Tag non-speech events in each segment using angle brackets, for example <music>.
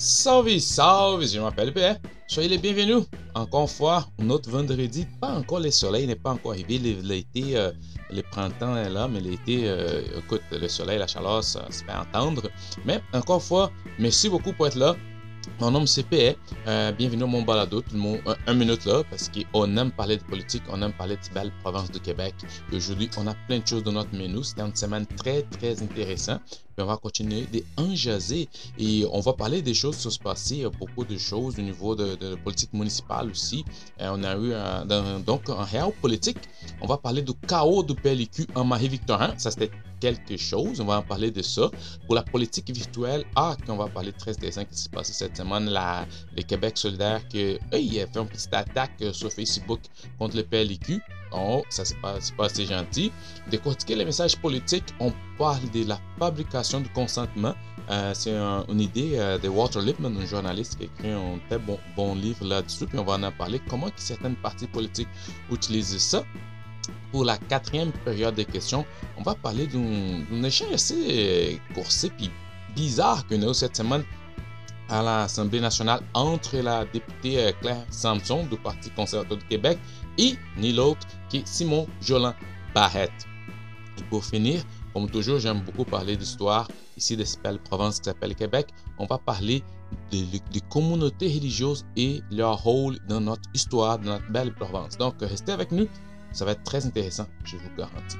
Salve, salve, je m'appelle Pierre. Soyez les bienvenus. Encore une fois, un autre vendredi. Pas encore le soleil n'est pas encore arrivé. L'été, euh, le printemps est là, mais l'été, euh, écoute, le soleil, la chaleur, ça se fait entendre. Mais encore une fois, merci beaucoup pour être là. Mon nom c'est PE. Euh, bienvenue à mon balado. Tout le monde, un, minute là, parce qu'on aime parler de politique, on aime parler de belle province de Québec. aujourd'hui, on a plein de choses dans notre menu. C'était une semaine très, très intéressante. On va continuer d'en jaser et on va parler des choses qui sont passées, beaucoup de choses au niveau de, de politique municipale aussi. Euh, on a eu donc en réel politique, on va parler du chaos du PLQ en Marie-Victorin. Ça, c'était quelque chose. On va en parler de ça. Pour la politique virtuelle, ah, on va parler très intéressant qui s'est passé cette semaine. La, le Québec solidaire, que, il a fait une petite attaque euh, sur Facebook contre le PLQ. Oh, ça c'est pas, assez gentil. Décortiquer les messages politiques, on parle de la fabrication du consentement. Euh, c'est une idée euh, de Walter Lippmann, un journaliste qui a écrit un très bon, livre là-dessus. Puis on va en parler. Comment certaines parties politiques utilisent ça? Pour la quatrième période de questions, on va parler d'un échange assez coursé et bizarre que nous avons cette semaine à l'Assemblée nationale entre la députée euh, Claire Samson du Parti conservateur du Québec et ni l'autre qui? Simon Jolin Barrette. Et pour finir, comme toujours, j'aime beaucoup parler d'histoire ici de cette belle province qui s'appelle Québec. On va parler des communautés religieuses et leur rôle dans notre histoire, dans notre belle province. Donc, restez avec nous. Ça va être très intéressant, je vous garantis.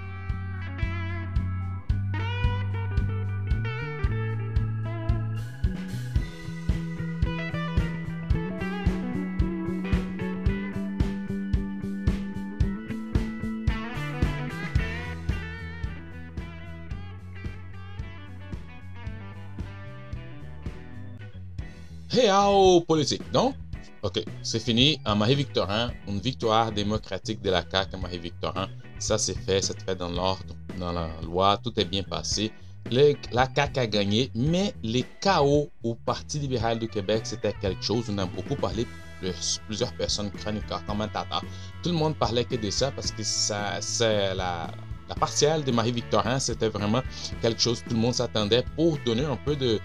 Réal politique. Donc, OK, c'est fini. À Marie-Victorin, une victoire démocratique de la CAQ à Marie-Victorin. Ça, c'est fait, c'est fait dans l'ordre, dans la loi, tout est bien passé. la CAQ a gagné, mais les chaos au Parti libéral du Québec, c'était quelque chose. On a beaucoup parlé, plusieurs personnes, chroniqueurs, commentateurs. Tout le monde parlait que de ça parce que ça, c'est la la partielle de Marie-Victorin, c'était vraiment quelque chose que tout le monde s'attendait pour donner un peu de,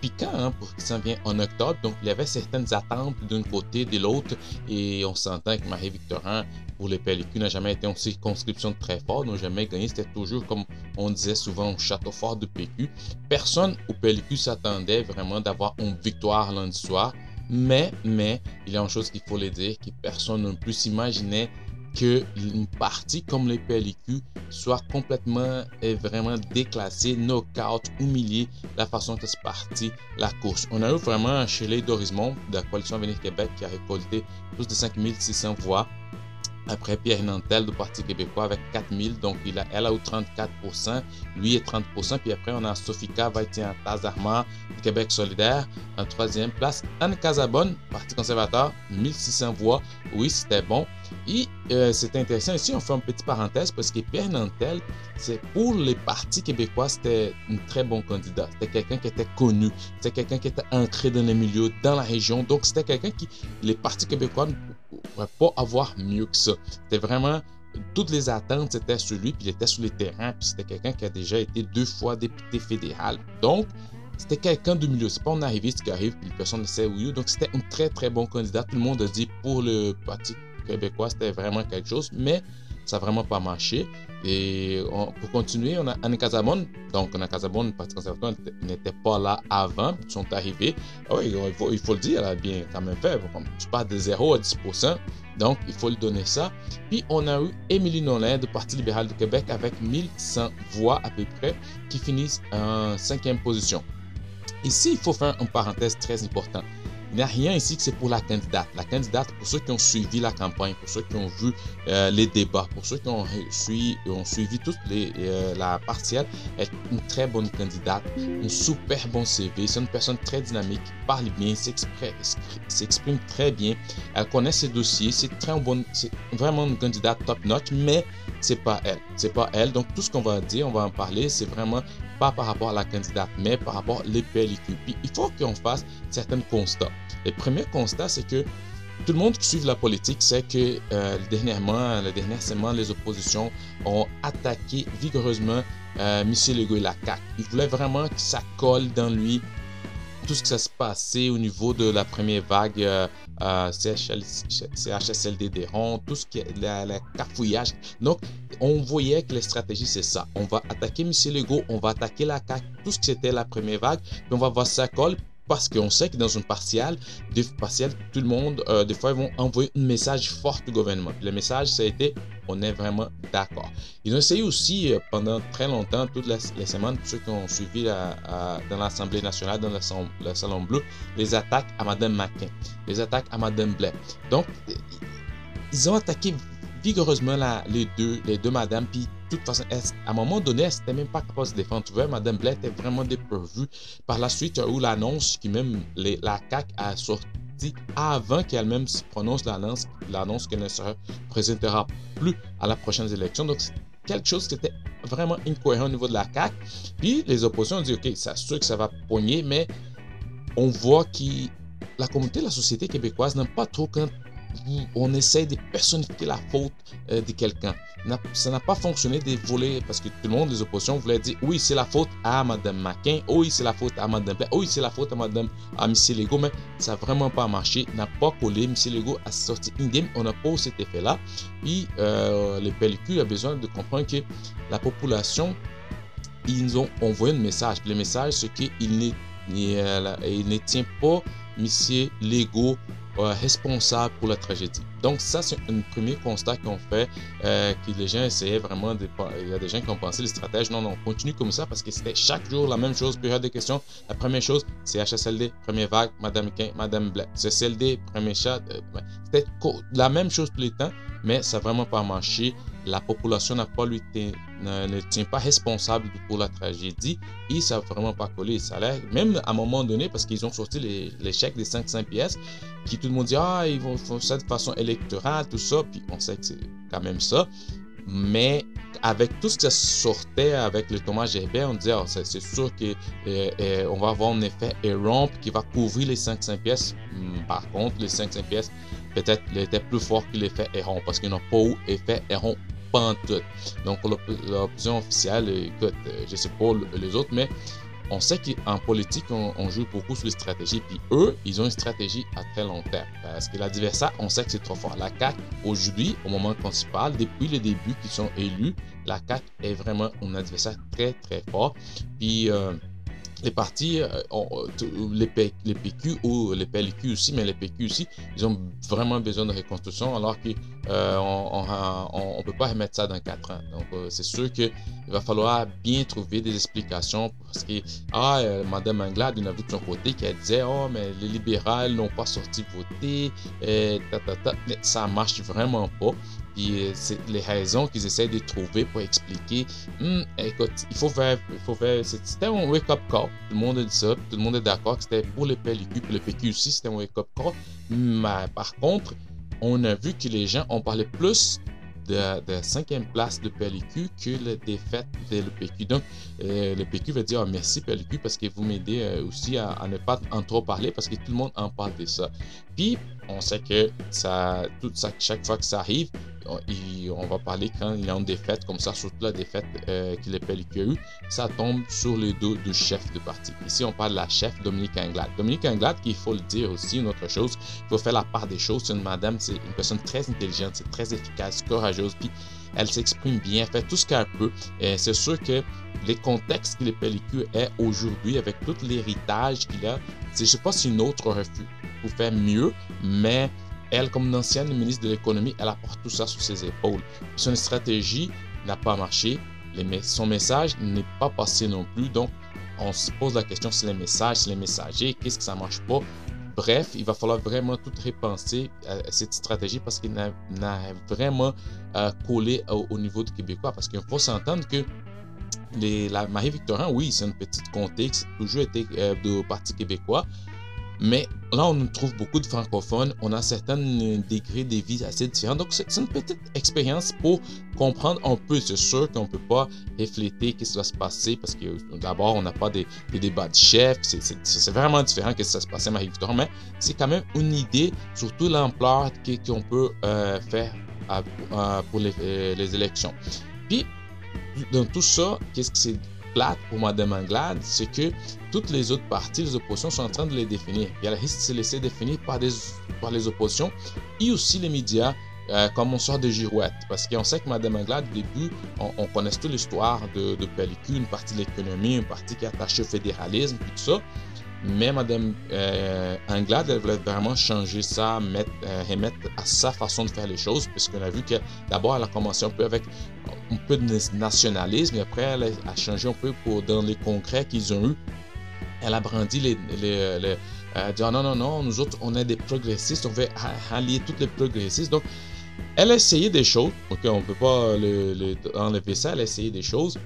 piquant hein, pour qu'il s'en vienne en octobre. Donc, il y avait certaines attentes d'un côté, de l'autre. Et on s'entend que Marie-Victorin, pour les PLQ, n'a jamais été une circonscription très forte, n'a jamais gagné. C'était toujours, comme on disait souvent, un château fort de PQ. Personne au PLQ s'attendait vraiment d'avoir une victoire lundi soir. Mais, mais, il y a une chose qu'il faut le dire, que personne ne plus s'imaginait que une partie comme les PLQ soit complètement et vraiment déclassée, knockout, humiliée, la façon que c'est parti la course. On a eu vraiment chez les Dorismont de la coalition Avenir Québec qui a récolté plus de 5600 voix. Après Pierre Nantel du Parti québécois avec 4000, donc il a, elle a eu 34%, lui est 30%. Puis après, on a Sofika Vaitian Tazarma du Québec solidaire en troisième place. Anne Casabonne, Parti conservateur, 1600 voix. Oui, c'était bon. Et euh, c'est intéressant ici, on fait une petite parenthèse parce que Pierre Nantel, c'est pour les partis québécois, c'était un très bon candidat. C'était quelqu'un qui était connu, c'était quelqu'un qui était ancré dans les milieux, dans la région. Donc, c'était quelqu'un qui, les partis québécois ne pourraient pas avoir mieux que ça. C'était vraiment toutes les attentes c'était sur lui, puis il était sur le terrain, puis c'était quelqu'un qui a déjà été deux fois député fédéral. Donc, c'était quelqu'un de milieu. C'est pas un arriviste qui arrive, puis personne ne sait où Donc, c'était un très, très bon candidat. Tout le monde a dit pour le Parti québécois, c'était vraiment quelque chose, mais ça n'a vraiment pas marché. Et pour continuer, on a Anne Casabonne. Donc, Anne Casabonne, le Parti conservateur n'était pas là avant, ils sont arrivés. Ah oui, il faut, le dire, elle a bien quand même fait. Tu pars de 0 à 10 donc, il faut lui donner ça. Puis, on a eu Émilie Nolin du Parti libéral du Québec avec 1100 voix à peu près qui finissent en cinquième position. Ici, il faut faire une parenthèse très importante. Il n'y a rien ici que c'est pour la candidate. La candidate, pour ceux qui ont suivi la campagne, pour ceux qui ont vu euh, les débats, pour ceux qui ont, suivi, ont suivi toute les, euh, la partielle, est une très bonne candidate, un super bon CV. C'est une personne très dynamique, parle bien, s'exprime très bien. Elle connaît ses dossiers. C'est très bon, c'est vraiment une candidate top notch, mais c'est pas elle. C'est pas elle. Donc tout ce qu'on va dire, on va en parler, c'est vraiment pas par rapport à la candidate, mais par rapport à l'EPLIQ. Puis il faut qu'on fasse certains constats. Le premier constat, c'est que tout le monde qui suit la politique sait que euh, dernièrement, le dernier semaine, les oppositions ont attaqué vigoureusement euh, M. Legault et la CAQ. Ils voulaient vraiment que ça colle dans lui tout ce qui s'est passé au niveau de la première vague euh, euh, CHSLD des tout ce qui est le cafouillage. Donc, on voyait que les stratégies, c'est ça. On va attaquer M. Legault, on va attaquer la CAQ, tout ce qui était la première vague, puis on va voir ça colle, parce qu'on sait que dans une partielle, des partiels, tout le monde, euh, des fois, ils vont envoyer un message fort au gouvernement. le message, ça a été on est vraiment d'accord. Ils ont essayé aussi euh, pendant très longtemps, toutes les, semaines, pour ceux qui ont suivi dans l'Assemblée nationale, dans le, Salon Bleu, les attaques à Mme McCain, les attaques à Mme Blais. Donc, ils ont attaqué vigoureusement les deux, les deux madames, puis toute façon, à un moment donné, elle n'était même pas capable de se défendre? Tu vois, Madame Blais était vraiment dépourvue. Par la suite, il l'annonce qui même la CAQ a sorti avant qu'elle-même se prononce l'annonce, l'annonce qu'elle ne se présentera plus à la prochaine élection. Donc, c'est quelque chose qui était vraiment incohérent au niveau de la CAQ. Puis, les oppositions ont dit, OK, c'est sûr que ça va pogner, mais on voit que la communauté, la société québécoise n'aime pas trop quand on essaie de personnifier la faute euh, de quelqu'un. Ça n'a pas fonctionné de voler parce que tout le monde, les oppositions, voulaient dire oui, c'est la faute à Mme McCain, oui, c'est la faute à Mme Play, oui, c'est la faute à Mme à M. Legault, mais ça n'a vraiment pas marché, n'a pas collé. M. Legault a sorti indemne, on n'a pas cet effet-là. Puis euh, le PLQ a besoin de comprendre que la population, ils ont envoyé un message. Le message, c'est qu'il ne, il ne tient pas M. Legault responsable pour la tragédie. Donc ça, c'est un premier constat qu'on fait, euh, que les gens essayaient vraiment de... Il y a des gens qui ont pensé, les stratèges, non, non, continue comme ça parce que c'était chaque jour la même chose, période de questions. La première chose, c'est HSLD, première vague, Madame Quin, Madame Black. CSLD, premier chat. Euh, c'était la même chose tous les temps, mais ça n'a vraiment pas marché. La population n'a pas lui ne, tient pas responsable pour la tragédie et ça n'a vraiment pas collé. Ça même à un moment donné, parce qu'ils ont sorti les, les chèques des 500 pièces, qui tout le monde dit, ah, ils vont faire ça de façon électorale, tout ça, puis on sait que c'est quand même ça. Mais avec tout ce qui sortait avec le Thomas Gerbet, on disait, oh, c'est sûr qu'on euh, euh, va avoir un effet Eromp qui va couvrir les 500 pièces. Hmm, par contre, les 500 pièces, peut-être, était plus fort que l'effet Héron parce qu'ils n'ont pas eu effet Héron pantoute. Donc, l'option officielle, écoute, euh, je sais pas les autres, mais on sait qu'en politique, on, joue beaucoup sur les stratégies. Puis eux, ils ont une stratégie à très long terme. Parce que l'adversaire, on sait que c'est trop fort. La CAQ, aujourd'hui, au moment qu'on se parle, depuis le début qu'ils sont élus, la CAQ est vraiment un adversaire très, très fort. Puis, euh, les partis, euh, les, PQ ou les PLQ aussi, mais les PQ aussi, ils ont vraiment besoin de reconstruction alors qu'on euh, on ne peut pas remettre ça dans 4 ans. Donc, euh, c'est sûr qu'il va falloir bien trouver des explications parce que, ah, Mme Anglade, il a vu de son côté qui disait, oh, mais les libéraux n'ont pas sorti voter, et mais ça marche vraiment pas. Puis c'est les raisons qu'ils essaient de trouver pour expliquer. Hmm, écoute, il faut faire, il faut faire. C'était un wake-up call. Tout le monde dit ça. Tout le monde est d'accord que c'était pour le PLQ, pour le PQ aussi, c'était un wake-up call. Mais par contre, on a vu que les gens ont parlé plus de, de cinquième place de PLQ que la défaite de l'PQ. Donc, euh, le PQ va dire ah, merci PLQ parce que vous m'aidez euh, aussi à, ne pas en trop parler parce que tout le monde en parle de ça. Puis, on sait que ça, chaque fois que ça arrive, on, va parler quand il y a une défaite comme ça, surtout la défaite euh, qu'il qu'il a eu, ça tombe sur le dos du chef de parti. Ici, on parle de la chef Dominique Anglade. Dominique Anglade, il faut le dire aussi, une autre chose, il faut faire la part des choses. C'est une madame, c'est une personne très intelligente, c'est très efficace, courageuse, puis elle s'exprime bien, elle fait tout ce qu'elle peut. C'est sûr que les contextes que les pellicules est aujourd'hui, avec tout l'héritage qu'il a, je ne sais pas si une autre aurait pu faire mieux, mais elle, comme une ancienne ministre de l'économie, elle apporte tout ça sur ses épaules. Son stratégie n'a pas marché. son message n'est pas passé non plus. Donc, on se pose la question sur les messages, sur les messagers, qu'est-ce que ça marche pas? Bref, il va falloir vraiment tout repenser euh, cette stratégie parce qu'il n'a vraiment euh, collé au, niveau du Québécois. Parce qu'il faut s'entendre que la Marie-Victorin, oui, c'est une petite comté qui a toujours été euh, du Parti québécois, mais là, on trouve beaucoup de francophones. On a certains degrés de vie assez différents. Donc, c'est une petite expérience pour comprendre un peu. C'est sûr qu'on ne peut pas refléter ce qui va se passer parce que d'abord, on n'a pas des, débats de chef. C'est vraiment différent que ça se passait à Marie-Victor. Mais c'est quand même une idée, surtout l'ampleur qu'on peut euh, faire pour euh, les, élections. Puis, dans tout ça, qu'est-ce que c'est plate pour Mme Anglade, c'est que toutes les autres parties, les oppositions, sont en train de les définir. Et elle risque de se laisser définir par, les oppositions et aussi les médias euh, comme on sort de girouette. Parce qu'on sait que Mme Anglade, au début, on, connaît toute l'histoire de, de Pellicule, une partie de l'économie, une partie qui est attachée au fédéralisme, tout ça. Mais Mme euh, Anglade, elle voulait vraiment changer ça, mettre, euh, remettre à sa façon de faire les choses, puisqu'on a vu que d'abord, elle a commencé un peu avec un peu de nationalisme, et après, elle a changé un peu pour, dans les congrès qu'ils ont eu. Elle a brandi les, les, les euh, dire non, non, non, nous autres, on est des progressistes, on veut allier tous les progressistes. Donc, elle a essayé des choses, ok, on ne peut pas le, enlever ça, elle a essayé des choses,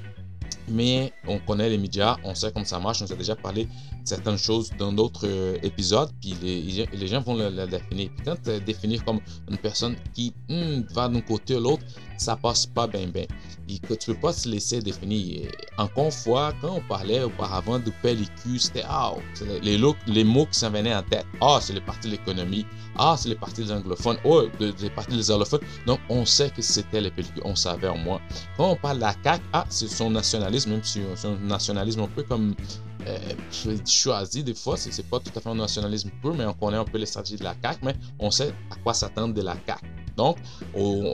mais on connaît les médias, on sait comment ça marche, on a déjà parlé certaines choses dans d'autres euh, épisodes, puis les, les, gens vont la, définir. Puis quand tu définir comme une personne qui hmm, va d'un côté ou l'autre, ça passe pas bien bien. Et que tu peux pas se laisser définir. Encore une fois, quand on parlait auparavant de pellicule, c'était ah, les, les mots qui s'en venaient en tête. Ah, c'est le parti de l'économie. Ah, c'est le parti des anglophones. Oh, le parti des allophones. Donc, on sait que c'était les pellicules. On savait au moins. Quand on parle de la CAQ, ah, c'est son nationalisme, même si c'est un nationalisme un peu comme euh, choisi des fois. C'est pas tout à fait un nationalisme pur, mais on connaît un peu les stratégies de la CAQ, mais on sait à quoi s'attendre de la CAQ. Donc,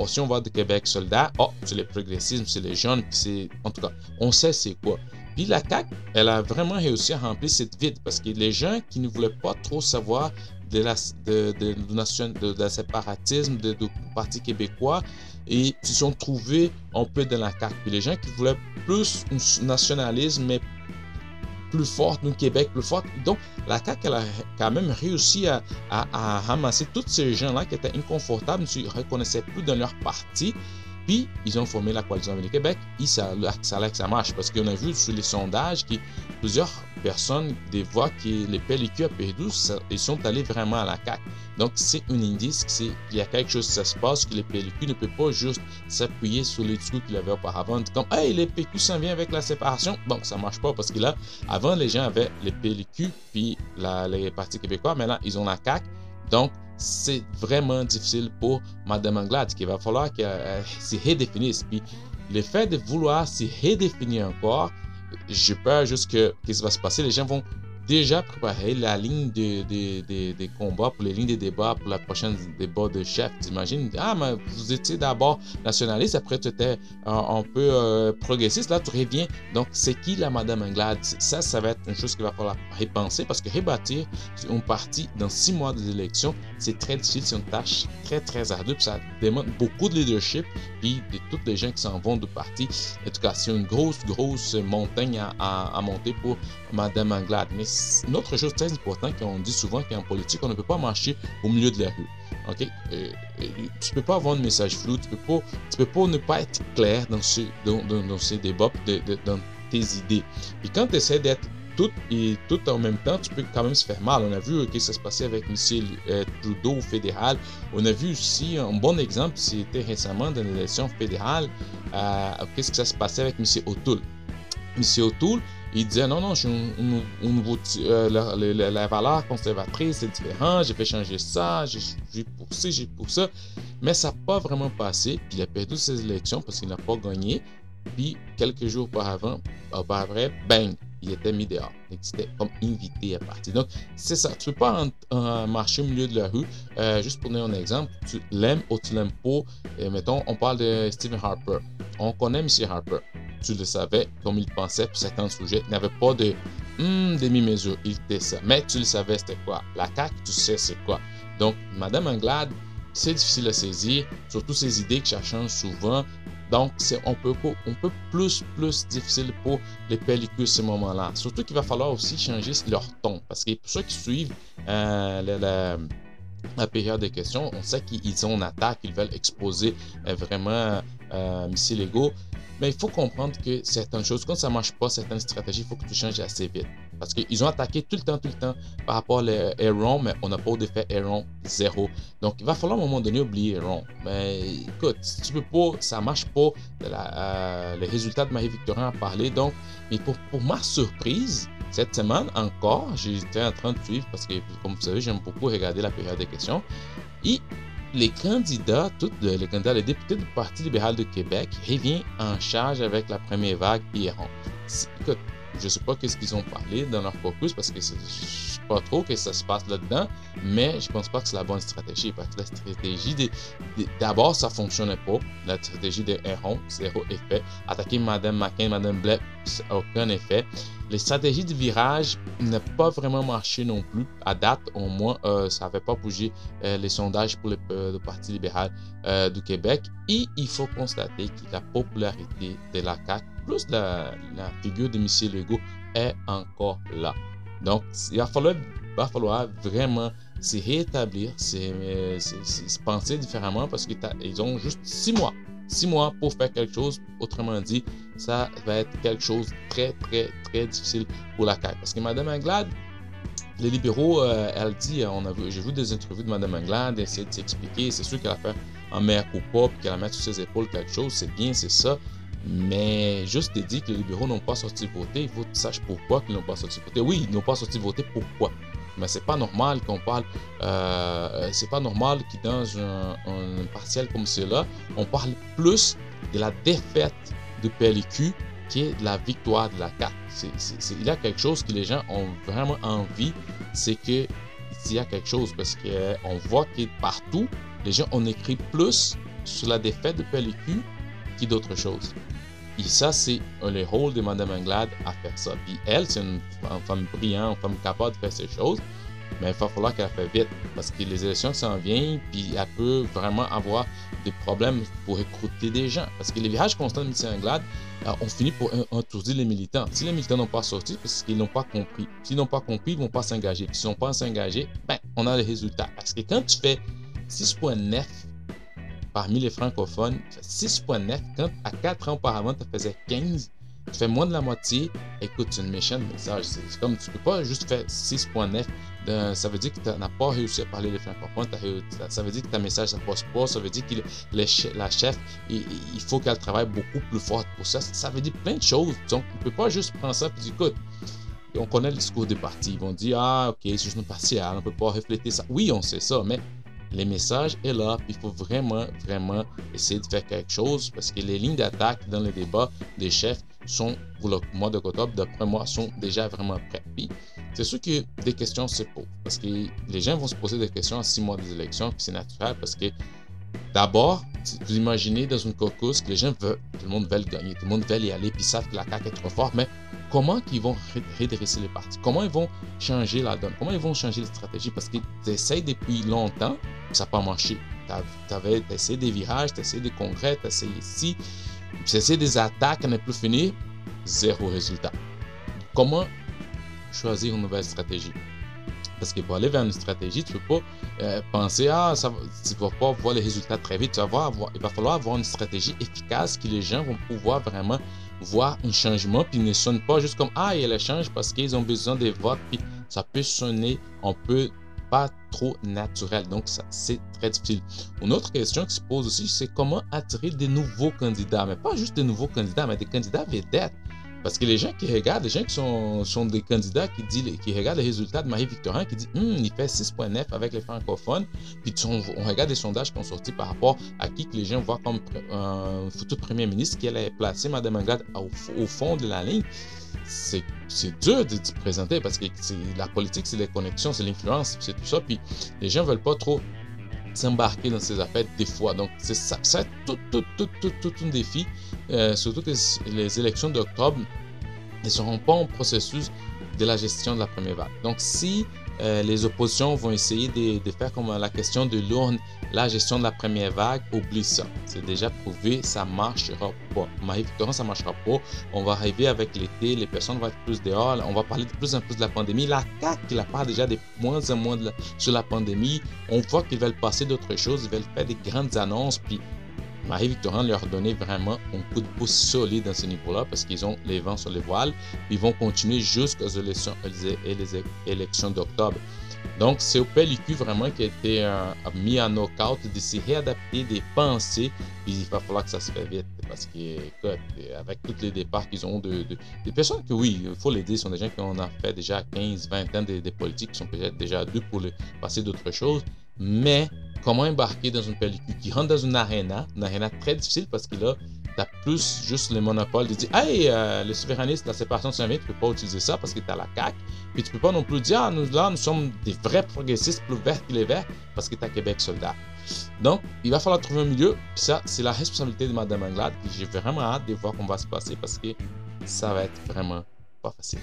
si on va de Québec soldat, oh, c'est le progressisme, c'est les jeunes, c'est. En tout cas, on sait c'est quoi. Puis la CAQ, elle a vraiment réussi à remplir cette vide parce que les gens qui ne voulaient pas trop savoir de la, de, de séparatisme du Parti québécois et se sont trouvés un peu dans la CAQ. Puis les gens qui voulaient plus un nationalisme, mais plus forte, nous, Québec plus forte. Donc, la CAQ, elle a quand même réussi à, ramasser tous ces gens-là qui étaient inconfortables, ne se reconnaissaient plus dans leur parti. Puis, ils ont formé la coalition avec le Québec. Et ça, ça, ça, marche parce qu'on a vu sur les sondages que plusieurs personnes, voix qui les pellicules à perdu, ils sont allés vraiment à la CAQ. Donc, c'est un indice qu'il y a quelque chose qui se passe, que les pellicules ne peuvent pas juste s'appuyer sur les trucs qu'il avait auparavant. Comme, hey, les PQ s'en vient avec la séparation. Bon, ça marche pas parce que là, avant, les gens avaient les pellicules puis les partis québécois. Maintenant, ils ont la CAQ. Donc, c'est vraiment difficile pour Mme Anglade qu'il va falloir qu'elle euh, <laughs> se redéfinisse. Puis, le fait de vouloir se redéfinir encore, j'ai peur juste que qu'est-ce qui va se passer? Les gens vont déjà préparé la ligne des de, de, combats pour les lignes de débat pour la prochaine débat de chef. T'imagines, ah, mais vous étiez d'abord nationaliste, après tu étais un, peu euh, progressiste, là tu reviens. Donc, c'est qui la Madame Anglade? Ça, ça va être une chose qu'il va falloir repenser parce que rebâtir un parti dans six mois d'élection, c'est très difficile, c'est une tâche très, très ardue. ça demande beaucoup de leadership puis de toutes les gens qui s'en vont du parti. En tout cas, c'est une grosse, grosse montagne à, monter pour Madame Anglade. Mais une autre chose très importante qu'on dit souvent qu'en politique, on ne peut pas marcher au milieu de la rue. Ok, euh, euh, tu peux pas avoir un message flou, tu peux peux pas ne pas être clair dans, ce, dans, dans, ces débats, dans tes idées. Et quand tu essaies d'être tout et tout en même temps, tu peux quand même se faire mal. On a vu ce qui s'est passé avec M. Euh, Trudeau fédéral. On a vu aussi un bon exemple, c'était récemment dans l'élection fédérale, qu'est-ce qui s'est passé avec M. O'Toole. M. O'Toole, il disait non, non, je nouveau, euh, la, valeur conservatrice, c'est différent, j'ai fait changer ça, j'ai poussé, j'ai poussé. Mais ça n'a pas vraiment passé. Puis il a perdu ses élections parce qu'il n'a pas gagné. Puis quelques jours auparavant, après, bang, il était mis dehors. Il était comme invité à partir. Donc, c'est ça. Tu ne peux pas marcher au milieu de la rue. Euh, juste pour donner un exemple, tu l'aimes ou tu l'aimes pas. Et mettons, on parle de Stephen Harper. On connaît M. Harper tu le savais, comme il pensait pour certains sujets. Il n'y avait pas de hmm, demi-mesure. Il était ça. Mais tu le savais, c'était quoi? La CAQ, tu sais c'est quoi. Donc, Madame Anglade, c'est difficile à saisir, surtout ces idées qui changent souvent. Donc, c'est un peu, plus, plus difficile pour les pellicules ce moment-là. Surtout qu'il va falloir aussi changer leur ton. Parce que pour ceux qui suivent euh, la, période de questions, on sait qu'ils ont une attaque, ils veulent exposer euh, vraiment euh, missiles légaux. Mais il faut comprendre que certaines choses, quand ça ne marche pas, certaines stratégies, il faut que tu changes assez vite. Parce qu'ils ont attaqué tout le temps, tout le temps par rapport à Aaron, mais on n'a pas d'effet Aaron zéro. Donc, il va falloir à un moment donné oublier Aaron. Mais écoute, si tu peux pas, ça marche pas, euh, les résultats de Marie-Victorin a parlé. Donc, mais pour, ma surprise, cette semaine encore, j'étais en train de suivre parce que, comme vous savez, j'aime beaucoup regarder la période des questions. Et les candidats, tous les candidats, les députés du Parti libéral de Québec reviennent en charge avec la première vague hier. écoute, je sais pas qu'est-ce qu'ils ont parlé dans leur caucus parce que je sais pas trop que ça se passe là-dedans, mais je pense pas que c'est la bonne stratégie parce que la stratégie d'abord ça fonctionnait pas, la stratégie des héros, zéro effet. Attaquer Madame McCain, Madame Blais, aucun effet. Les stratégies de virage n'ont pas vraiment marché non plus. À date, au moins, euh, ça n'avait pas bougé euh, les sondages pour le, Parti libéral euh, du Québec. Et il faut constater que la popularité de la CAQ plus la, figure de M. Legault est encore là. Donc, il va falloir, vraiment se rétablir, se, penser différemment parce qu'ils ont juste six mois. Six mois pour faire quelque chose. Autrement dit, ça va être quelque chose de très, très, très difficile pour la CAQ. Parce que Mme Anglade, les libéraux, euh, elle dit, j'ai vu des interviews de Mme Anglade, essayer de s'expliquer. C'est sûr qu'elle a fait un meilleur coup puis qu'elle a mis sur ses épaules quelque chose. C'est bien, c'est ça. Mais juste te dire que les libéraux n'ont pas sorti voter, il faut que tu saches pourquoi ils n'ont pas sorti voter. Oui, ils n'ont pas sorti voter, pourquoi? Mais c'est pas normal qu'on parle, euh, c'est pas normal que dans un, partiel comme cela, on parle plus de la défaite de PLQ que de la victoire de la CAQ. il y a quelque chose que les gens ont vraiment envie, c'est que il y a quelque chose parce qu'on voit que partout, les gens ont écrit plus sur la défaite de PLQ d'autres choses. Et ça, c'est le rôle de Mme Anglade à faire ça. Puis elle, c'est une, femme brillante, une femme capable de faire ces choses. Mais il va falloir qu'elle fasse vite parce que les élections s'en viennent, puis elle peut vraiment avoir des problèmes pour recruter des gens. Parce que les virages constants de Mme Anglade euh, ont fini pour entourdir les militants. Si les militants n'ont pas sorti, parce qu'ils n'ont pas compris. S'ils n'ont pas compris, ils ne vont pas s'engager. S'ils n'ont pas s'engager, ben, on a les résultats. Parce que quand tu fais 6.9 parmi les francophones, 6.9. Quand à 4 ans auparavant, tu faisais 15, tu fais moins de la moitié. Écoute, c'est une méchante message. C'est comme tu peux pas juste faire 6.9. Ça veut dire que tu n'as pas réussi à parler les francophones. Ça veut dire que ta message ne passe pas. Ça veut dire que la chef, il, faut qu'elle travaille beaucoup plus fort pour ça. Ça veut dire plein de choses. Donc, on ne peut pas juste prendre ça et dire, écoute, on connaît le discours des partis. Ils vont dire, ah, ok, c'est juste une partielle, on ne peut pas refléter ça. Oui, on sait ça, mais les messages est là. Il faut vraiment, vraiment essayer de faire quelque chose parce que les lignes d'attaque dans les débats des chefs sont, pour le mois d'octobre, d'après moi, sont déjà vraiment prêtes. c'est sûr que des questions se posent parce que les gens vont se poser des questions à six mois des élections, c'est naturel parce que D'abord, vous imaginez dans une caucus que les gens veulent, tout le monde veut gagner, tout le monde veut y aller, puis savent que la CAQ est trop forte, mais comment ils vont redresser les partis? Comment ils vont changer la donne? Comment ils vont changer la stratégie? Parce qu'ils essayent depuis longtemps, ça n'a pas marché. Tu avais essayé des virages, tu as essayé des congrès, tu as essayé ici, tu as essayé des attaques, on n'est plus fini, zéro résultat. Comment choisir une nouvelle stratégie? Parce que pour aller vers une stratégie, tu ne peux pas euh, penser, ah, ça, tu ne vas pas voir les résultats très vite. Il va falloir avoir une stratégie efficace que les gens vont pouvoir vraiment voir un changement, puis ne sonne pas juste comme, ah, il y a le change parce qu'ils ont besoin des votes, puis ça peut sonner un peu pas trop naturel. Donc, c'est très difficile. Une autre question qui se pose aussi, c'est comment attirer des nouveaux candidats, mais pas juste des nouveaux candidats, mais des candidats vedettes. Parce que les gens qui regardent, les gens qui sont, sont des candidats qui, disent, qui regardent les résultats de Marie-Victorin, qui disent hum, il fait 6,9 avec les francophones, puis on, regarde les sondages qui ont sorti par rapport à qui que les gens voient comme un futur premier ministre, qui allait placer Mme Anglade au, fond de la ligne. C'est dur de se présenter parce que la politique, c'est les connexions, c'est l'influence, c'est tout ça. Puis les gens ne veulent pas trop s'embarquer dans ces affaires des fois. Donc, c'est ça, c'est tout, tout, tout, tout, tout, un défi, euh, surtout que les élections d'octobre ne seront pas en processus de la gestion de la première vague. Donc, si euh, les oppositions vont essayer de, faire comme la question de l'urne, la gestion de la première vague, oublie ça. C'est déjà prouvé, ça marchera pas. Marie-Victorin, ça marchera pas. On va arriver avec l'été, les personnes vont être plus dehors, on va parler de plus en plus de la pandémie. La CAQ, qui la parle déjà de moins en moins sur la pandémie, on voit qu'ils veulent passer d'autres choses, ils veulent faire des grandes annonces, puis Marie-Victorin leur donnait vraiment un coup de pouce solide à ce niveau-là parce qu'ils ont les vents sur les voiles. Ils vont continuer jusqu'aux élections, les élections d'octobre. Donc, c'est au PLQ vraiment qui a été euh, mis en knockout de se réadapter des pensées. Puis il va falloir que ça se fait vite parce que, avec tous les départs qu'ils ont de, des personnes que, oui, il faut les dire, sont des gens qui ont fait déjà 15, 20 ans des, politiques, qui sont peut-être déjà deux pour passer d'autres choses. Mais comment embarquer dans une pellicule qui rentre dans une arena, une arena très difficile parce que là, tu as plus juste le monopole de dire Hey, euh, le souverainiste, la séparation de tu peux pas utiliser ça parce que tu as la CAQ. Puis tu peux pas non plus dire ah, nous là, nous sommes des vrais progressistes plus verts que les verts parce que tu as Québec soldat. Donc, il va falloir trouver un milieu. Puis ça, c'est la responsabilité de Mme Anglade. Puis j'ai vraiment hâte de voir comment va se passer parce que ça va être vraiment pas facile.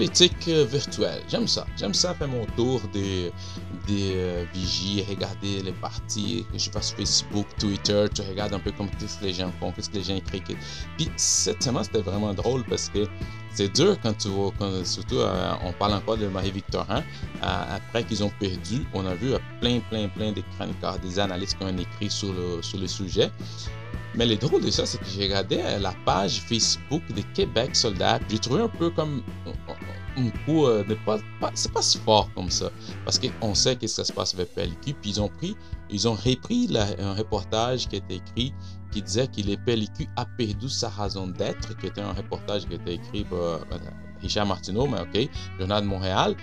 Politique euh, virtuelle. J'aime ça. J'aime ça faire mon tour des, des euh, vigies, regarder les partis je passe Facebook, Twitter, tu regardes un peu comme qu'est-ce que les gens font, qu'est-ce que les gens écrivent. Puis cette semaine, c'était vraiment drôle parce que c'est dur quand tu vois, surtout euh, on parle encore de Marie-Victorin, après qu'ils ont perdu, on a vu plein, plein, plein de chroniqueurs, des analystes qui ont écrit sur le, sur le sujet. Mais le drôle de ça, c'est que j'ai regardé la page Facebook de Québec Soldat. J'ai trouvé un peu comme un coup euh, c'est pas si fort comme ça. Parce qu'on sait qu'est-ce que ça se passe avec PLQ. Puis ils ont pris, ils ont repris un reportage qui était écrit qui disait que le PLQ a perdu sa raison d'être, qui était un reportage qui était écrit par euh, Richard Martineau, mais ok, Journal de Montréal.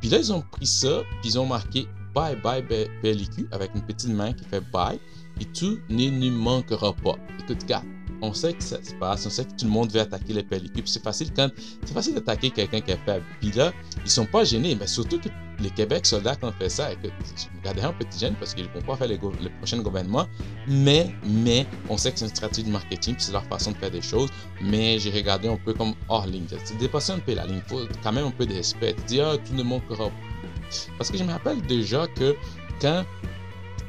Puis là, ils ont pris ça, puis ils ont marqué Bye bye PLQ avec une petite main qui fait bye et tout ne nous manquera pas. Écoute, gars, on sait que ça se passe, on sait que tout le monde veut attaquer les pellicules. C'est facile quand c'est facile d'attaquer quelqu'un qui est faible. Puis là, ils sont pas gênés, mais surtout que les Québec soldats qui ont fait ça, que regardez un petit gêne parce qu'ils ne vont pas faire le, prochain gouvernement, mais, mais on sait que c'est une stratégie de marketing, c'est leur façon de faire des choses. Mais j'ai regardé un peu comme hors ligne. C'est dépasser un peu la ligne. Faut quand même un peu de respect. Dire ah, tout ne manquera pas. Parce que je me rappelle déjà que quand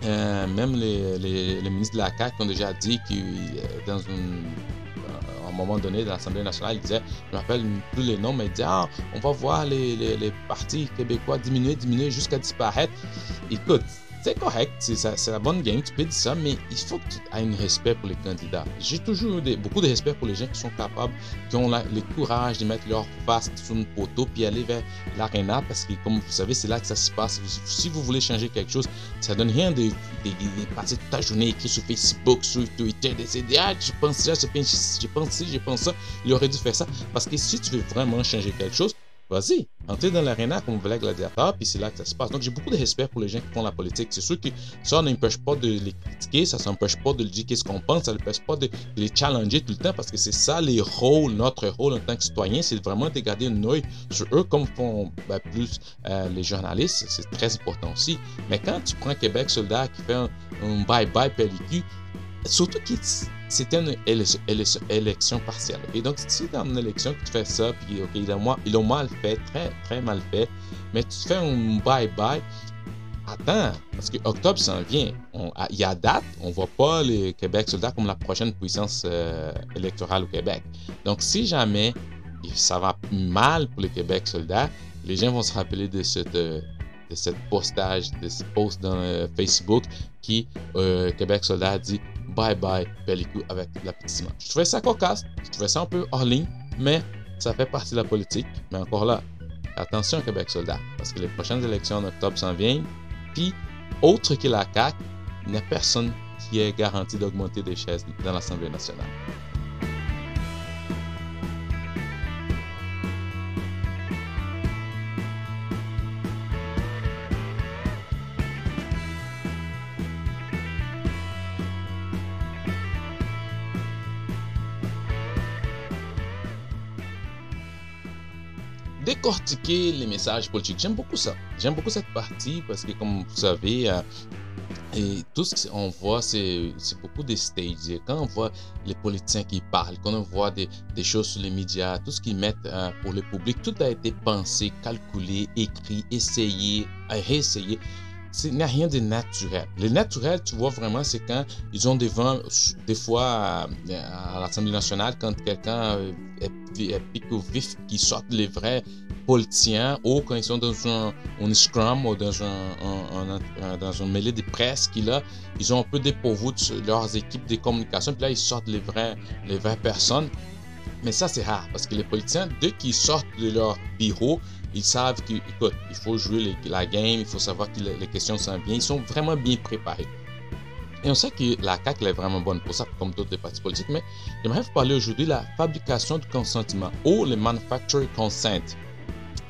euh, même les, les, ministres de la CAQ ont déjà dit que euh, dans un, un moment donné de l'Assemblée nationale, ils disaient, je ne me rappelle plus les noms, mais ils disaient, ah, on va voir les, les, les partis québécois diminuer, diminuer jusqu'à disparaître. Écoute, c'est correct, c'est la bonne game, tu peux dire ça, mais il faut que tu aies un respect pour les candidats. J'ai toujours eu beaucoup de respect pour les gens qui sont capables, qui ont le courage de mettre leur face sur une poteau puis aller vers l'aréna parce que, comme vous savez, c'est là que ça se passe. Si vous voulez changer quelque chose, ça donne rien de, passer toute ta journée écrit sur Facebook, sur Twitter, de dire Ah, je pense ça, je pense, je pense ça, je pense ça. Il aurait dû faire ça. Parce que si tu veux vraiment changer quelque chose, vas-y, entrez dans l'aréna comme vrai gladiateur, puis c'est là que ça se passe. Donc j'ai beaucoup de respect pour les gens qui font la politique. C'est sûr que ça n'empêche pas de les critiquer, ça n'empêche pas de leur dire qu'est-ce qu'on pense, ça n'empêche pas de, les challenger tout le temps, parce que c'est ça les rôles, notre rôle en tant que citoyen, c'est vraiment de garder un œil sur eux comme font ben, plus euh, les journalistes, c'est très important aussi. Mais quand tu prends Québec soldat qui fait un, bye-bye pellicule, surtout qu'il c'était une élection partielle. Et donc, si dans une élection que tu fais ça, puis ok, ils l'ont mal fait, très, très mal fait, mais tu fais un bye-bye, attends, parce que octobre s'en vient. il y a date, on voit pas les Québec soldats comme la prochaine puissance euh, électorale au Québec. Donc, si jamais ça va mal pour les Québec soldats, les gens vont se rappeler de cette, euh, de cette postage, de ce post dans euh, Facebook qui, Québec soldat dit bye bye Pellicou avec la petite image. Je trouvais ça cocasse, je trouvais ça un peu hors ligne, mais ça fait partie de la politique. Mais encore là, attention Québec soldat, parce que les prochaines élections en octobre s'en viennent. Puis, autre que la CAQ, il n'y a personne qui est garanti d'augmenter des chaises dans l'Assemblée nationale. Décortiquer les messages politiques. J'aime beaucoup ça. J'aime beaucoup cette partie parce que, comme vous savez, euh, et tout ce qu'on voit, c'est beaucoup de stages. Quand on voit les politiciens qui parlent, quand on voit des, des choses sur les médias, tout ce qu'ils mettent euh, pour le public, tout a été pensé, calculé, écrit, essayé, réessayé il n'y a rien de naturel. Le naturel, tu vois vraiment, c'est quand ils ont devant, des fois à, l'Assemblée nationale, quand quelqu'un est, pique au vif, qui sortent les vrais politiciens, ou quand ils sont dans un, scrum ou dans un, dans un mêlée de presse, qui là, ils ont un peu dépourvu de leurs équipes de communication, puis là, ils sortent les vrais, les vraies personnes. Mais ça, c'est rare parce que les politiciens, dès qu'ils sortent de leur bureau, ils savent qu'il faut jouer la game, il faut savoir que les questions sont bien. Ils sont vraiment bien préparés. Et on sait que la CAQ est vraiment bonne pour ça, comme d'autres partis politiques, mais j'aimerais vous parler aujourd'hui de la fabrication du consentement ou le manufacturing consent.